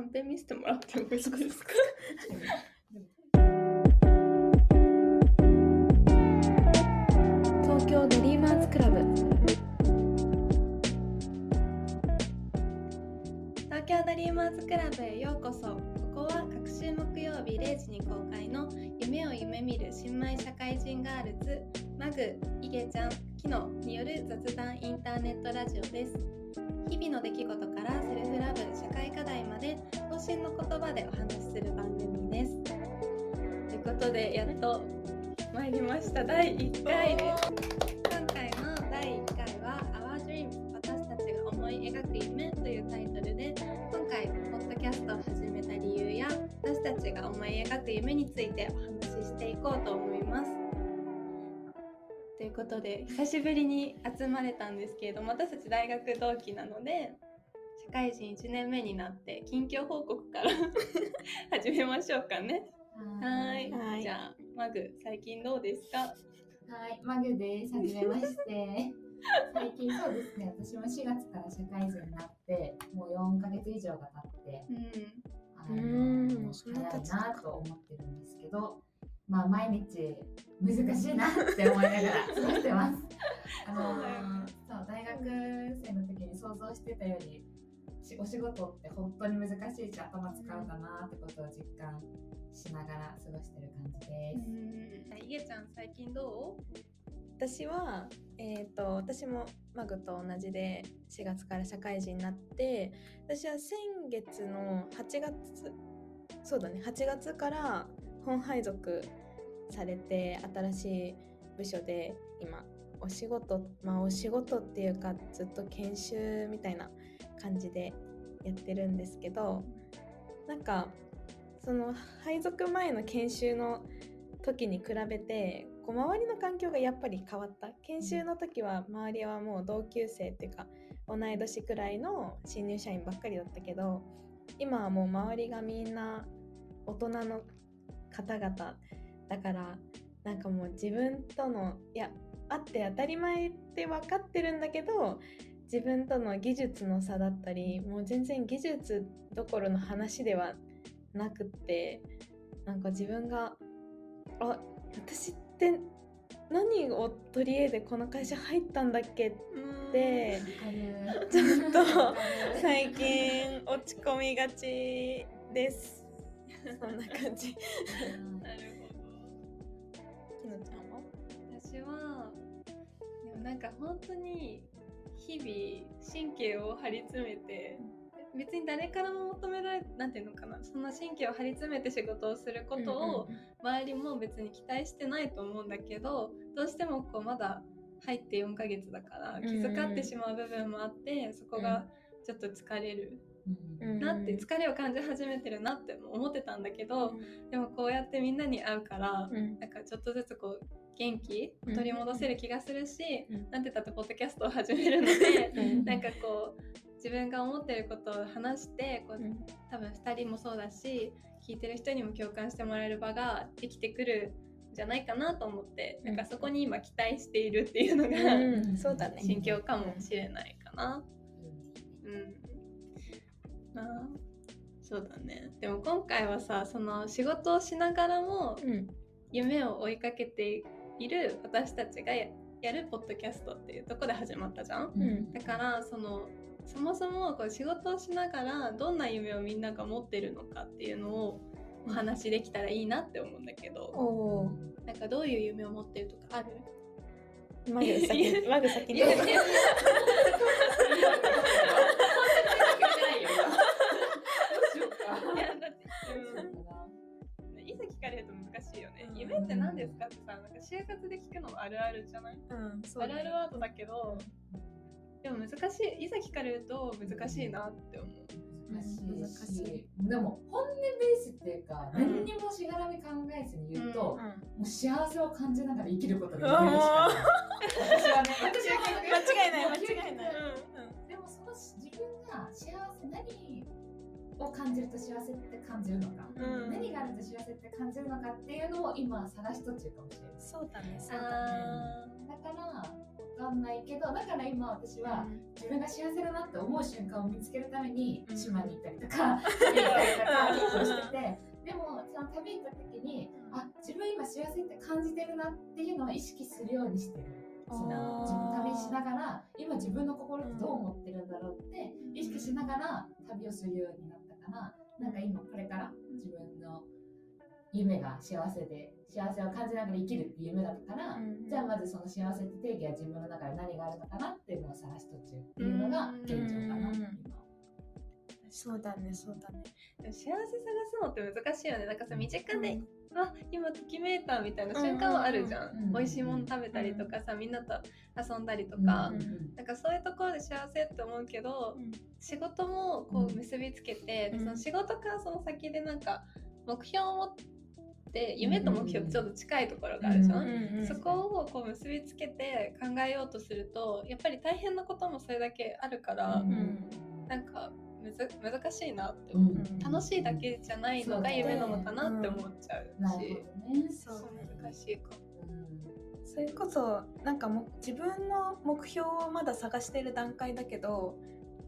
カンペ見せてもらってもいいですか？東京ドリーマーズクラブ。東京ドリーマーズクラブへようこそ。ここは各週木曜日0時に公開の夢を夢見る新米社会人ガールズマグ、イゲちゃん、キノによる雑談インターネットラジオです。日々の出来事で等身の言葉でお話しする番組です。ということでやっと参りました。第1回です。今回の第1回は Our Dream 私たちが思い描く夢というタイトルで今回ポッドキャストを始めた理由や私たちが思い描く夢についてお話ししていこうと思います。ということで久しぶりに集まれたんですけれども私たち大学同期なので社会人1年目になって近況報告から 始めましょうかね。はい。はい。じゃあマグ最近どうですか？はい、マグです。はじめまして。最近そうですね、私も4月から社会人になって、もう4ヶ月以上が経って、うん。あうん。の早いなと思ってるんですけど、まあ毎日難しいなって思いながら 過ごしてます。あのそうだよね。そう大学生の時に想像してたより、しお仕事って本当に難しいし頭使うんだなってことを実感しながら過ごしてる感じです。うんいげちゃん最近どう？私は、えー、と私もマグと同じで4月から社会人になって私は先月の8月そうだね8月から本配属されて新しい部署で今お仕事まあお仕事っていうかずっと研修みたいな感じでやってるんですけどなんかその配属前の研修の時に比べてこう周りの環境がやっぱり変わった。研修の時は周りはもう同級生っていうか同い年くらいの新入社員ばっかりだったけど今はもう周りがみんな大人の方々だからなんかもう自分とのいやあって当たり前って分かってるんだけど自分との技術の差だったりもう全然技術どころの話ではなくってなんか自分があ私って何を取り柄でこの会社入ったんだっけってちょっと最近落ち込みがちです。そんな感じ。なるほきのちゃんは？ど私はでもなんか本当に日々神経を張り詰めて別に誰からも求められなんていうのかなその神経を張り詰めて仕事をすることを周りも別に期待してないと思うんだけどどうしてもこうまだ入って4ヶ月だから気遣ってしまう部分もあってそこがちょっと疲れるうん。なって疲れを感じ始めてるなって思ってたんだけどでもこうやってみんなに会うからうん。なんかちょっとずつこう元気？を取り戻せる気がするし、うん。なんて言ったってポッドキャストを始めるので、うん。なんかこう自分が思ってることを話してこううん。多分2人もそうだし聞いてる人にも共感してもらえる場ができてくるんじゃないかなと思って、うん。なんかそこに今期待しているっていうのが、うん。そうだね。心境かもしれないかな。うん。まあそうだね。でも今回はさその仕事をしながらもうん。夢を追いかけている私たちがややるポッドキャストっていうとこで始まったじゃん。うん。だからそのそもそもこう仕事をしながらどんな夢をみんなが持ってるのかっていうのをお話しできたらいいなって思うんだけど、おおなんかどういう夢を持ってるとかある？マグ先に マグ先にうん、いざ聞かれると難しいよね。うん夢って何ですか？ってさ、なんか就活で聞くのもあるあるじゃない？うんそうあるあるワードだけど、でも難しい、いざ聞かれると難しいなって思う。難しい。難しし、でも本音ベースっていうか、うん。何にもしがらみ考えずに言うと、うんもう幸せを感じながら生きることが夢でしかない。私はね、私は間違いない間違いない。でもその自分が幸せ何を感じると幸せって感じるのか、うん。何があると幸せって感じるのかっていうのを今探し途中かもしれない。そうだねそうだね。あだからわかんないけどだから今私は自分が幸せだなって思う瞬間を見つけるためにうん。島に行ったりとか行ったりとか結構しててでもその旅行った時にあ自分今幸せって感じてるなっていうのを意識するようにしてる。その自分旅しながら今自分の心ってどう思ってるんだろうって意識しながら旅をするようになったからなんか今これから自分の夢が幸せで幸せを感じながら生きるっていう夢だったから、うんじゃあまずその幸せって定義は自分の中で何があるのかなっていうのを探し途中っていうのが現状かな、うん今。そうだねそうだね。ーでも幸せ探すのって難しいよね。なんかさ身近で、あ今ときめいたみたいな瞬間はあるじゃん,、うんうんうん美味しいもの食べたりとかさみんなと遊んだりとか、うんなんかそういうところで幸せって思うけど、うん。仕事もこう結びつけて、でうん。その仕事からその先でなんか目標を持って夢と目標ってちょっと近いところがあるじゃん、うんそこをこう結びつけて考えようとするとやっぱり大変なこともそれだけあるから、んなん難しいなって思う、うん。楽しいだけじゃないのが夢なのかなって思っちゃうし、なるほどね。そう難しいかも。それこそなんかも自分の目標をまだ探してる段階だけど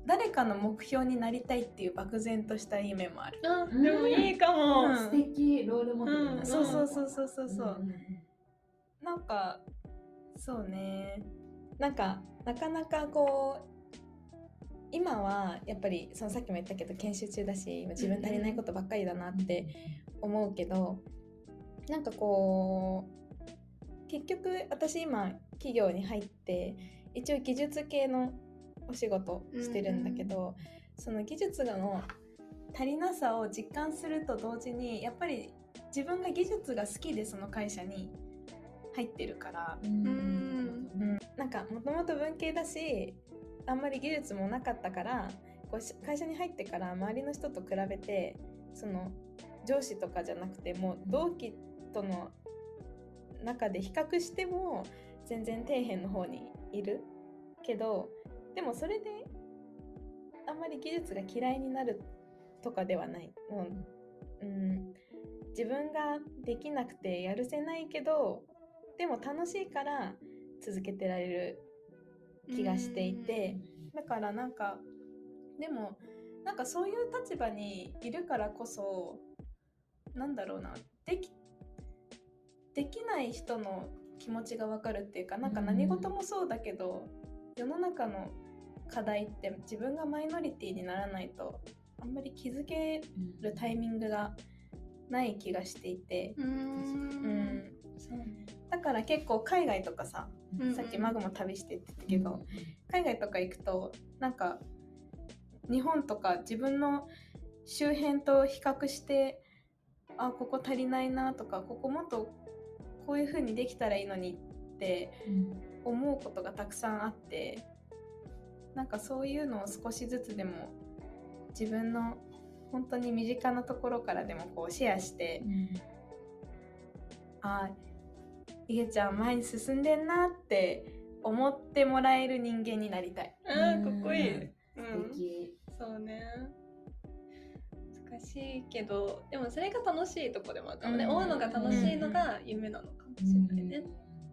誰かの目標になりたいっていう漠然とした夢もある。あうん。でもいいかも、うん。素敵。ロールモデルうん。そうそうそうそうそうそう。んん。なんかそうね。なんかなかなかこう今はやっぱりそのさっきも言ったけど研修中だし今自分足りないことばっかりだなって思うけどなんかこう結局私今企業に入って一応技術系のお仕事してるんだけど、その技術の足りなさを実感すると同時にやっぱり自分が技術が好きでその会社に入ってるから、うん。うん、なんかもともと文系だしあんまり技術もなかったからこう会社に入ってから周りの人と比べてその上司とかじゃなくてもう同期との中で比較しても全然底辺の方にいるけどでもそれであんまり技術が嫌いになるとかではない。もううん、自分ができなくてやるせないけどでも楽しいから続けてられる気がしていて。だからなんかでもなんかそういう立場にいるからこそなんだろうなできできない人の気持ちがわかるっていうかなんか何事もそうだけど世の中の課題って自分がマイノリティにならないとあんまり気づけるタイミングがない気がしていて、うーうん。ん、だから結構海外とかさうんさっきマグも旅してって言ったけど、海外とか行くとなんか日本とか自分の周辺と比較してあここ足りないなとかここもっとこういう風にできたらいいのにって思うことがたくさんあってなんかそういうのを少しずつでも自分の本当に身近なところからでもこうシェアしてあいげちゃん前に進んでんなって思ってもらえる人間になりたい。あーかっこいい、うん。そうね。難しいけどでもそれが楽しいとこでもあるかもね、うん。追うのが楽しいのが夢なのかもしれないね、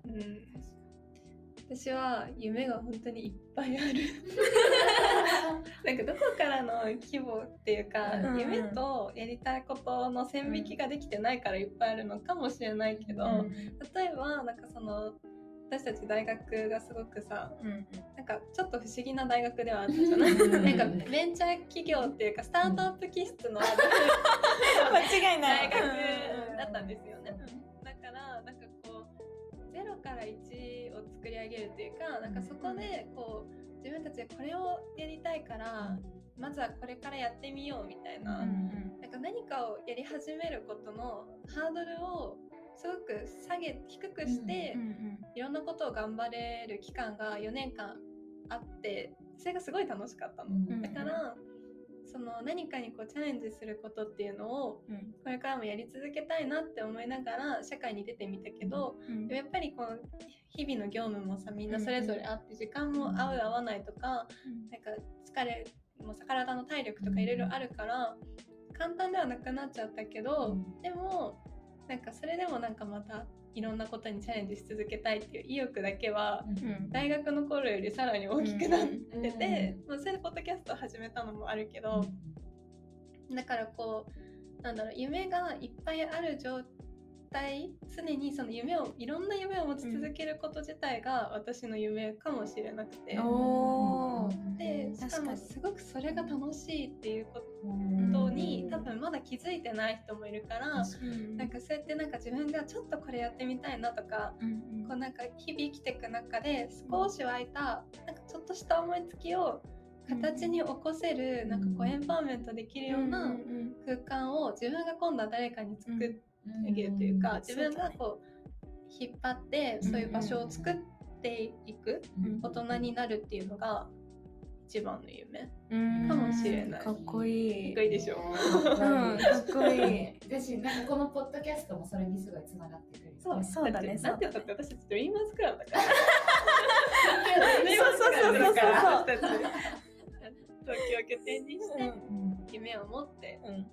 うん私は夢が本当にいっぱいある。なんかどこからの規模っていうか、うん夢とやりたいことの線引きができてないからいっぱいあるのかもしれないけど、うん例えばなんかその私たち大学がすごくさうんなんかちょっと不思議な大学ではあったじゃない？うんなんかベンチャー企業っていうかスタートアップ気質のある 間違いない。大学だったんですよね。だからなんかこうゼロから1を作り上げるっていうかなんかそこでこう自分たちでこれをやりたいからまずはこれからやってみようみたいな,、なんか何かをやり始めることのハードルをすごく下げ低くして、いろんなことを頑張れる期間が4年間あってそれがすごい楽しかったの。ん。だからその何かにこうチャレンジすることっていうのをこれからもやり続けたいなって思いながら社会に出てみたけど、でもやっぱりこの日々の業務もさみんなそれぞれあって時間も合う合わないとか、なんか疲れもさ体の体力とかいろいろあるから簡単ではなくなっちゃったけど、でもなんかそれでもなんかまたいろんなことにチャレンジし続けたいっていう意欲だけはうん。大学の頃よりさらに大きくなってうんて、まあ、それでポッドキャストを始めたのもあるけど、だからこうなんだろう夢がいっぱいある状態常にその夢をいろんな夢を持ち続けること自体が私の夢かもしれなくて、おー。でしかもすごくそれが楽しいっていうこうん。とに多分まだ気づいてない人もいるから、うんなんかそうやってなんか自分がちょっとこれやってみたいなとかうんこうなんか日々生きていく中で少し湧いたなんかちょっとした思いつきを形に起こせる、なんかこうエンパワーメントできるよううんな空間を自分が今度は誰かに作ってあげるというか、自分がこう引っ張ってそういう場所を作っていくうん大人になるっていうのが一番の夢。うん。かもしれない。かっこいい。かっこいい。でしょうん。かっこいい。私なんかこのポッドキャストもそれにすごいつながってくる。そうそうだね。ってなんて言ったって私たちドリーマーズクラブだから。そうそうそうそうそう。私たち東京を拠点にしてうん夢を持ってうん。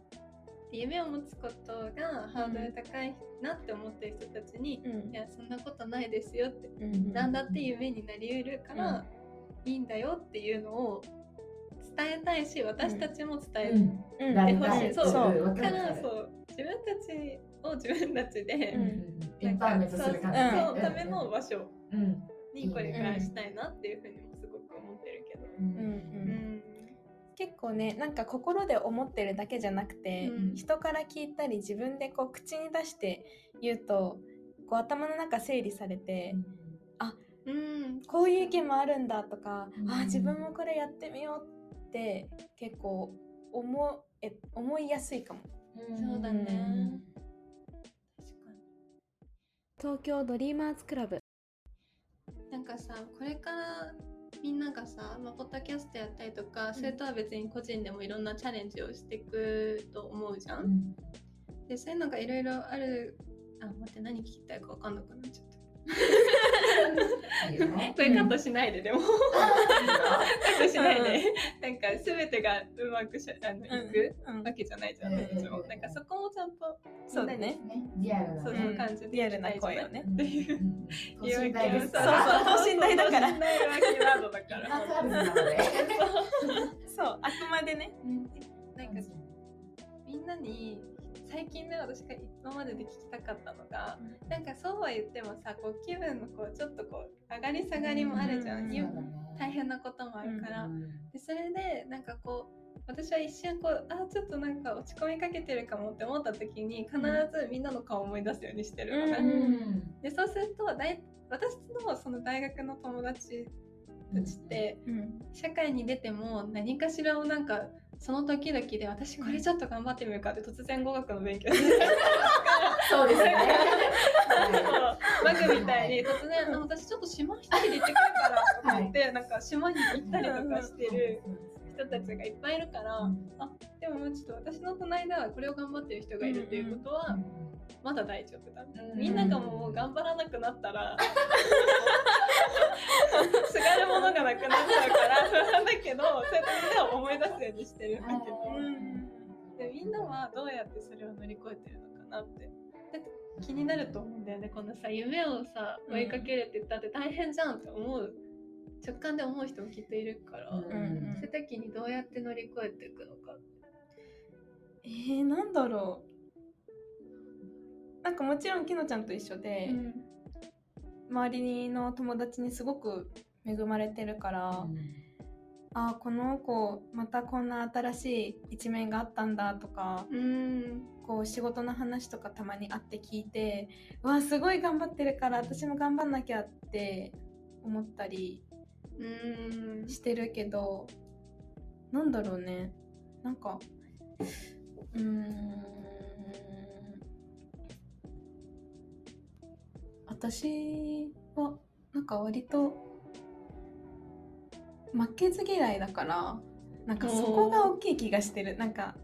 夢を持つことがハードル高いなって思ってる人たちに、うん。いやそんなことないですよって、うんなんだって夢になりうるから、いいんだよっていうのを伝えたいし私たちも伝えてほしい、そう。そう。わだからそう自分たちを自分たちで、うん。エンパワーメントする感じそうねそのための場所うん。にこれからしたいなっていうふうにもすごく思ってるけど。ううん。うんうん結構ねなんか心で思ってるだけじゃなくて、うん。人から聞いたり自分でこう口に出して言うとこう頭の中整理されて、うん。こういう意見もあるんだとか、うん。あ自分もこれやってみようって結構思え思いやすいかも。そうだね。東京ドリーマーズクラブ。なんかさこれからみんながさ、まあ、ポッドキャストやったりとか、それとは別に個人でもいろんなチャレンジをしていくと思うじゃん。うんでそういうのがいろいろあるあ待って何聞きたいか分かんなくなっちゃった。これカットしないででも、カットしないで、なんか全てがうまくしあのいくうん。わけじゃないじゃん、うん私たちも。なんかそこもちゃんとそうだね。ね。リアルなそうう感じでリアルな声をね。うんっていう。そうそう等身大だから。そうあくまでね。なんかみんなに最近ね私が今までで聞きたかったのがなんかそうは言ってもさこう気分のこうちょっとこう上がり下がりもあるじゃん、うん。ゆ大変なこともあるから、うんでそれでなんかこう私は一瞬こうあちょっとなんか落ち込みかけてるかもって思った時に必ずみんなの顔を思い出すようにしてるのね、うん。うん。でそうすると大私のその大学の友達たちって、うん。社会に出ても何かしらをなんかその時々で私これちょっと頑張ってみるかって突然語学の勉強。そうですね。マグみたいに突然あ私ちょっと島一人で行ってくるからと思って、なんか島に行ったりとかしてる人たちがいっぱいいるから、でもちょっと私の隣ではこれを頑張ってる人がいるっていうことはまだ大丈夫だ、うん。みんながもう頑張らなくなったらすがるものがなくなっちゃうから不安だけどそうやってみんなを思い出すようにしてるん。だけど、でみんなはどうやってそれを乗り越えてるのかなって。だって気になると思うんだよねこのさ夢をさ追いかけるって言ったって大変じゃんって思う直感で思う人もきっといるから、うん。そういう時にどうやって乗り越えていくのかえー、なんだろう。なんかもちろんきのちゃんと一緒で、周りの友達にすごく恵まれてるから、あーこの子またこんな新しい一面があったんだとかうん。こう仕事の話とかたまに会って聞いてわあすごい頑張ってるから私も頑張んなきゃって思ったりうん。してるけどなんだろうね。なんかうーん私はなんか割と負けず嫌いだからなんかそこが大きい気がしてる。なんか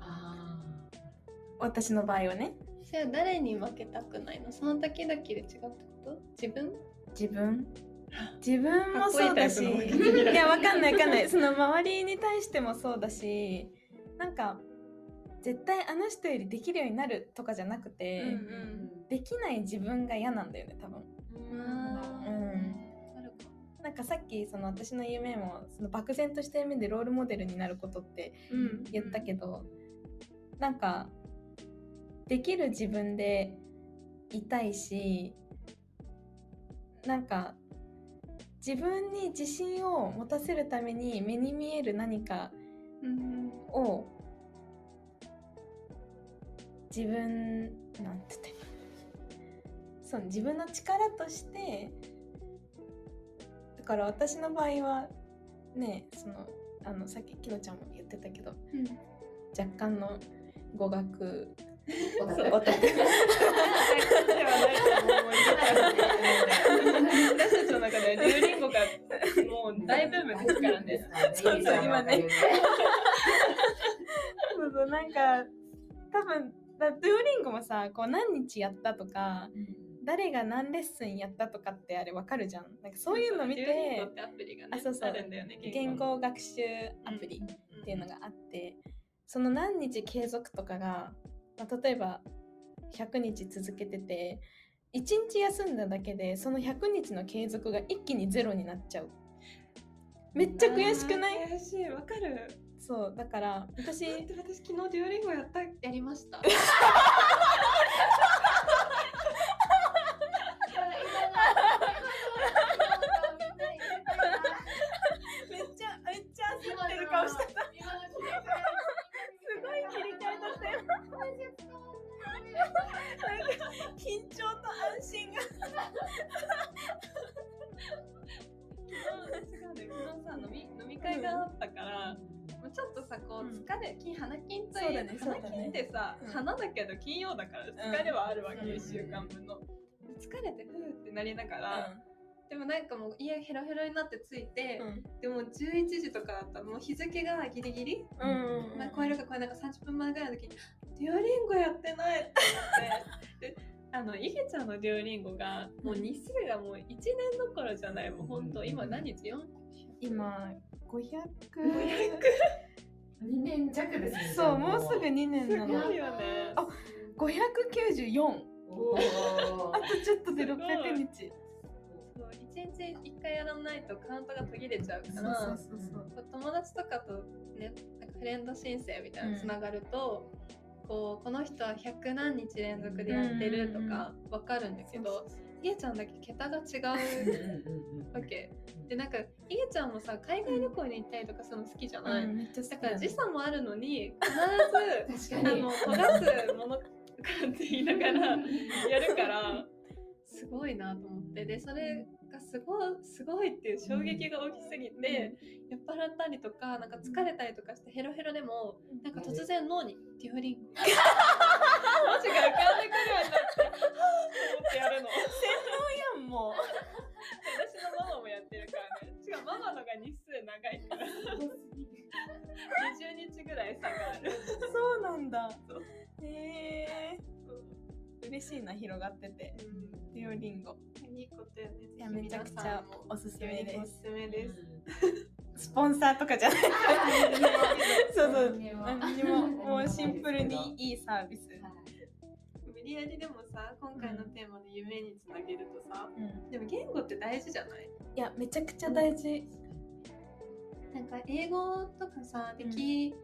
私の場合はね。それは誰に負けたくないの？その時々で違うってこと？自分？自分？自分もそうだし。いやわかんないわかんない。その周りに対してもそうだしなんか絶対あの人よりできるようになるとかじゃなくて、うんできない自分が嫌なんだよね多分。うん。なんかさっきその私の夢もその漠然とした夢でロールモデルになることってうん。言ったけど、なんかできる自分でいたいしなんか自分に自信を持たせるために目に見える何かうん。を自分なんて言ったらそう自分の力としてだから私の場合はねそのあのさっききのちゃんも言ってたけどうん若干の語学オタクではないと思う私たちの中ではデュオリンゴがもう大ブームですからね。そうそう今ねそうそうなんか多分だデュオリンゴもさこう何日やったとか誰が何レッスンやったとかってあれわかるじゃんなんかそういうの見てあそうそうあるんだよね。言語学習アプリっていうのがあってその何日継続とかが、まあ、例えば100日続けてて1日休んだだけでその100日の継続が一気にゼロになっちゃうめっちゃ悔しくない？悔しいわかる。そうだから私私昨日デュオリンゴやったやりました。疲れ、金花金とそうだね花金ってさ、うん。花だけど金曜だから疲れはあるわけよ、うん。一週間分の。疲れてふーってなりながら、でもなんかもう家ヘロヘロになって着いて、でも11時とかだったらもう日付がギリギリ、うん。超えるか超えないか30分前ぐらいの時にデュオリンゴやってないって思って であのイゲちゃんのデュオリンゴがもう日数がもう1年どころじゃないもう本当今何日 ?4 今500 2年弱ですね。そうもう。すぐ2年すなの。ごいよね。あ594おー。あとちょっとで600日。そう1日1回やらないとカウントが途切れちゃうからそうそうそう友達とかとねなんかフレンド申請みたいなのつながると、こうこの人は100何日連続でやってるとかわかるんだけど、イゲちゃんだけ桁が違うわけ。でなんかイゲちゃんもさ海外旅行に行ったりとかするの好きじゃない、うんめっちゃ好きだからね時差もあるのに 必ず。あの焦がすものとかって言いながらやるから すごいなと思って。でそれがすごいすごいっていう衝撃が大きすぎて、酔っ払ったりとかなんか疲れたりとかしてヘロヘロでもなんか突然脳にデュオリン。ゴ文字が浮かんでくるようになってってやるの。やんもう。私のママもやってるからね。違うママのが日数長いから。20日ぐらい差がある。そうなんだ。へえ嬉しいな広がってて。デュオリンゴ。いいことよね。いやめちゃくちゃおすすめです。おすすめです。スポンサーとかじゃない。そうそう。何にも。も。もうシンプルにいいサービス、無理やりでもさ今回のテーマの夢につなげるとさうん、でも言語って大事じゃない？いやめちゃくちゃ大事。なんか英語とかさでき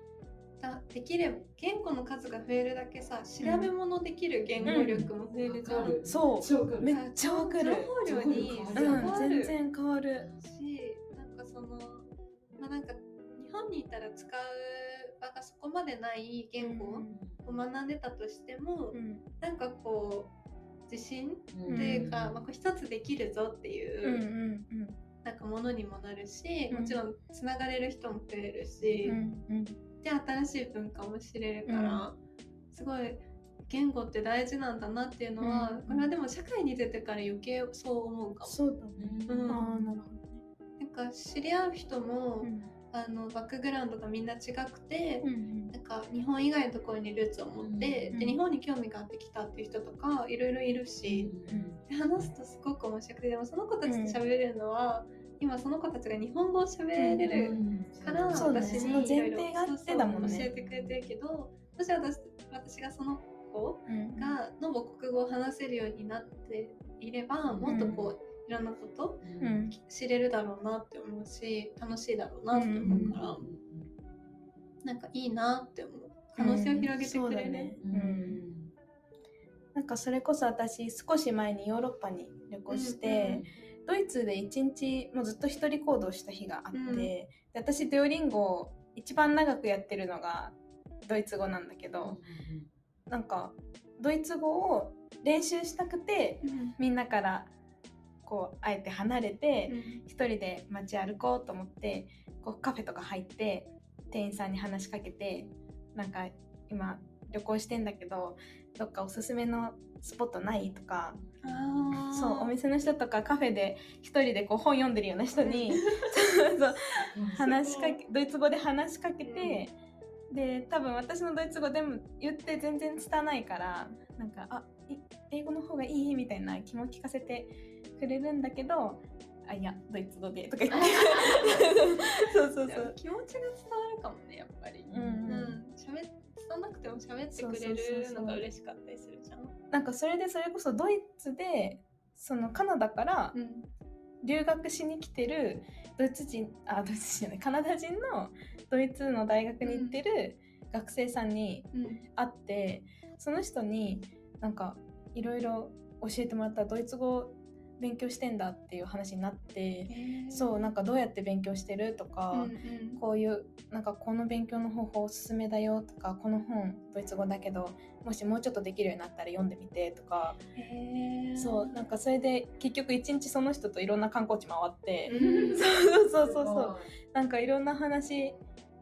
た、できれば言語の数が増えるだけさ調べ物できる言語力も増えるじゃん、うん。そう。超わかる。めっちゃわかる。情報量に全然変わる。しなんかそのまあなんか日本にいたら使う場がそこまでない言語を学んでたとしても、うん。なんかこう自信うん。っていうか、まあ、こう一つできるぞっていう、うんうんなんかものにもなるし、うん。もちろんつながれる人も増えるし、うんうん。で新しい文化も知れるから、すごい言語って大事なんだなっていうのは、うんこれはでも社会に出てから余計そう思うかも。そうだねうんああなるほどねなんか知り合う人も、うんあのバックグラウンドがみんな違くて、うんなんか日本以外のところにルーツを持って、うんで日本に興味があってきたっていう人とかいろいろいるし、で話すとすごく面白くてでもその子たちと喋れるのは、今その子たちが日本語を喋れるから、私にいろいろ教えてくれてるけど私は私私がその子うんがの母国語を話せるようになっていればもっとこういろんなことうん。知れるだろうなって思うし楽しいだろうなって思うから、なんかいいなって思う可能性を広げてくれる、ね。うん。なんかそれこそ私少し前にヨーロッパに旅行して、ドイツで一日もうずっと一人行動した日があって、うん。で私デオリンゴを一番長くやってるのがドイツ語なんだけど、なんかドイツ語を練習したくてうん。みんなからこうあえて離れて一人で街歩こうと思ってこうカフェとか入って店員さんに話しかけてなんか今旅行してんだけどどっかおすすめのスポットないとかそうお店の人とかカフェで一人でこう本読んでるような人に そうそう話しかけドイツ語で話しかけて、で多分私のドイツ語でも言って全然拙いからなんかあい英語の方がいいみたいな気も聞かせてくれるんだけどあいやドイツ語でとか言って。そうそうそう。気持ちが伝わるかもねやっぱり。うんうん。喋伝わなくても喋ってくれるのが嬉しかったりするじゃん。なんかそれでそれこそドイツでそのカナダからうん。留学しに来てるドイツ人あドイツ人じゃないカナダ人のドイツの大学に行ってる学生さんにうん。会ってその人になんかいろいろ教えてもらったドイツ語勉強してんだっていう話になってそうなんかどうやって勉強してるとか、うんうんこういうなんかこの勉強の方法おすすめだよとかこの本ドイツ語だけどもしもうちょっとできるようになったら読んでみてとか。へー。そうなんかそれで結局一日その人といろんな観光地回って、うん。そうそうそうそう。なんかいろんな話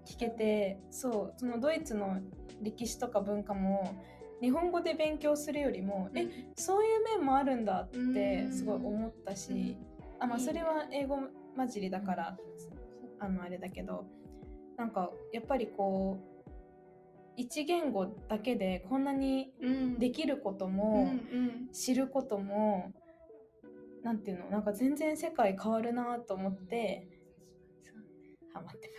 聞けてそうそのドイツの歴史とか文化も日本語で勉強するよりも、えそういう面もあるんだってすごい思ったし、あまあそれは英語混じりだからあのあれだけどなんかやっぱりこう一言語だけでこんなにうん。できることうんも、うん。知ることもなんていうのなんか全然世界変わるなと思ってハマってます。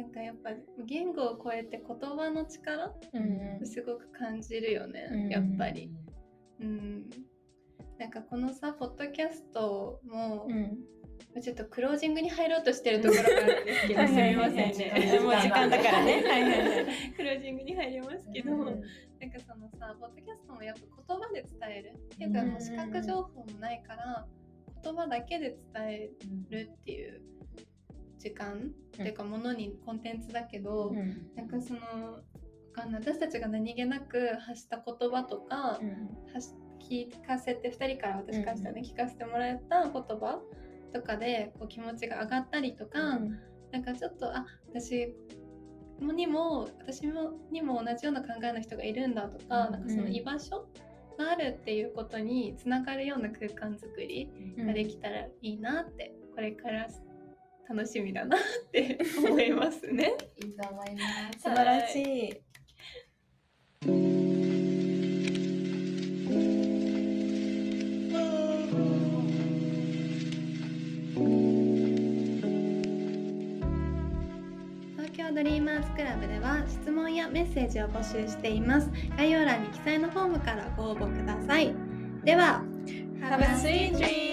なんかやっぱ言語を超えて言葉の力うんすごく感じるよね、うんやっぱり。うん。なんかこのさ、ポッドキャストも、うんちょっとクロージングに入ろうとしてるところがあるんですけど、すみませんね。もう時間だからね。はいはいはい。クロージングに入りますけど、うんなんかそのさ、ポッドキャストもやっぱ言葉で伝える。っていうか、もう視覚情報もないから、言葉だけで伝えるっていう時間、っていうかものにコンテンツだけど、うん。なんかそのわかんない私たちが何気なく発した言葉とか、発し聞かせて2人から私からしたらね、聞かせてもらった言葉とかでこう気持ちが上がったりとか、なんかちょっとあ私にも私もにも同じような考えの人がいるんだとか,、うんなんかその居場所があるっていうことにつながるような空間づくりができたらいいなってこれから楽しみだなって 思いますね。いいと思います。素晴らしい。東京ドリーマーズクラブでは質問やメッセージを募集しています概要欄に記載のフォームからご応募くださいでは Have a sweet dream!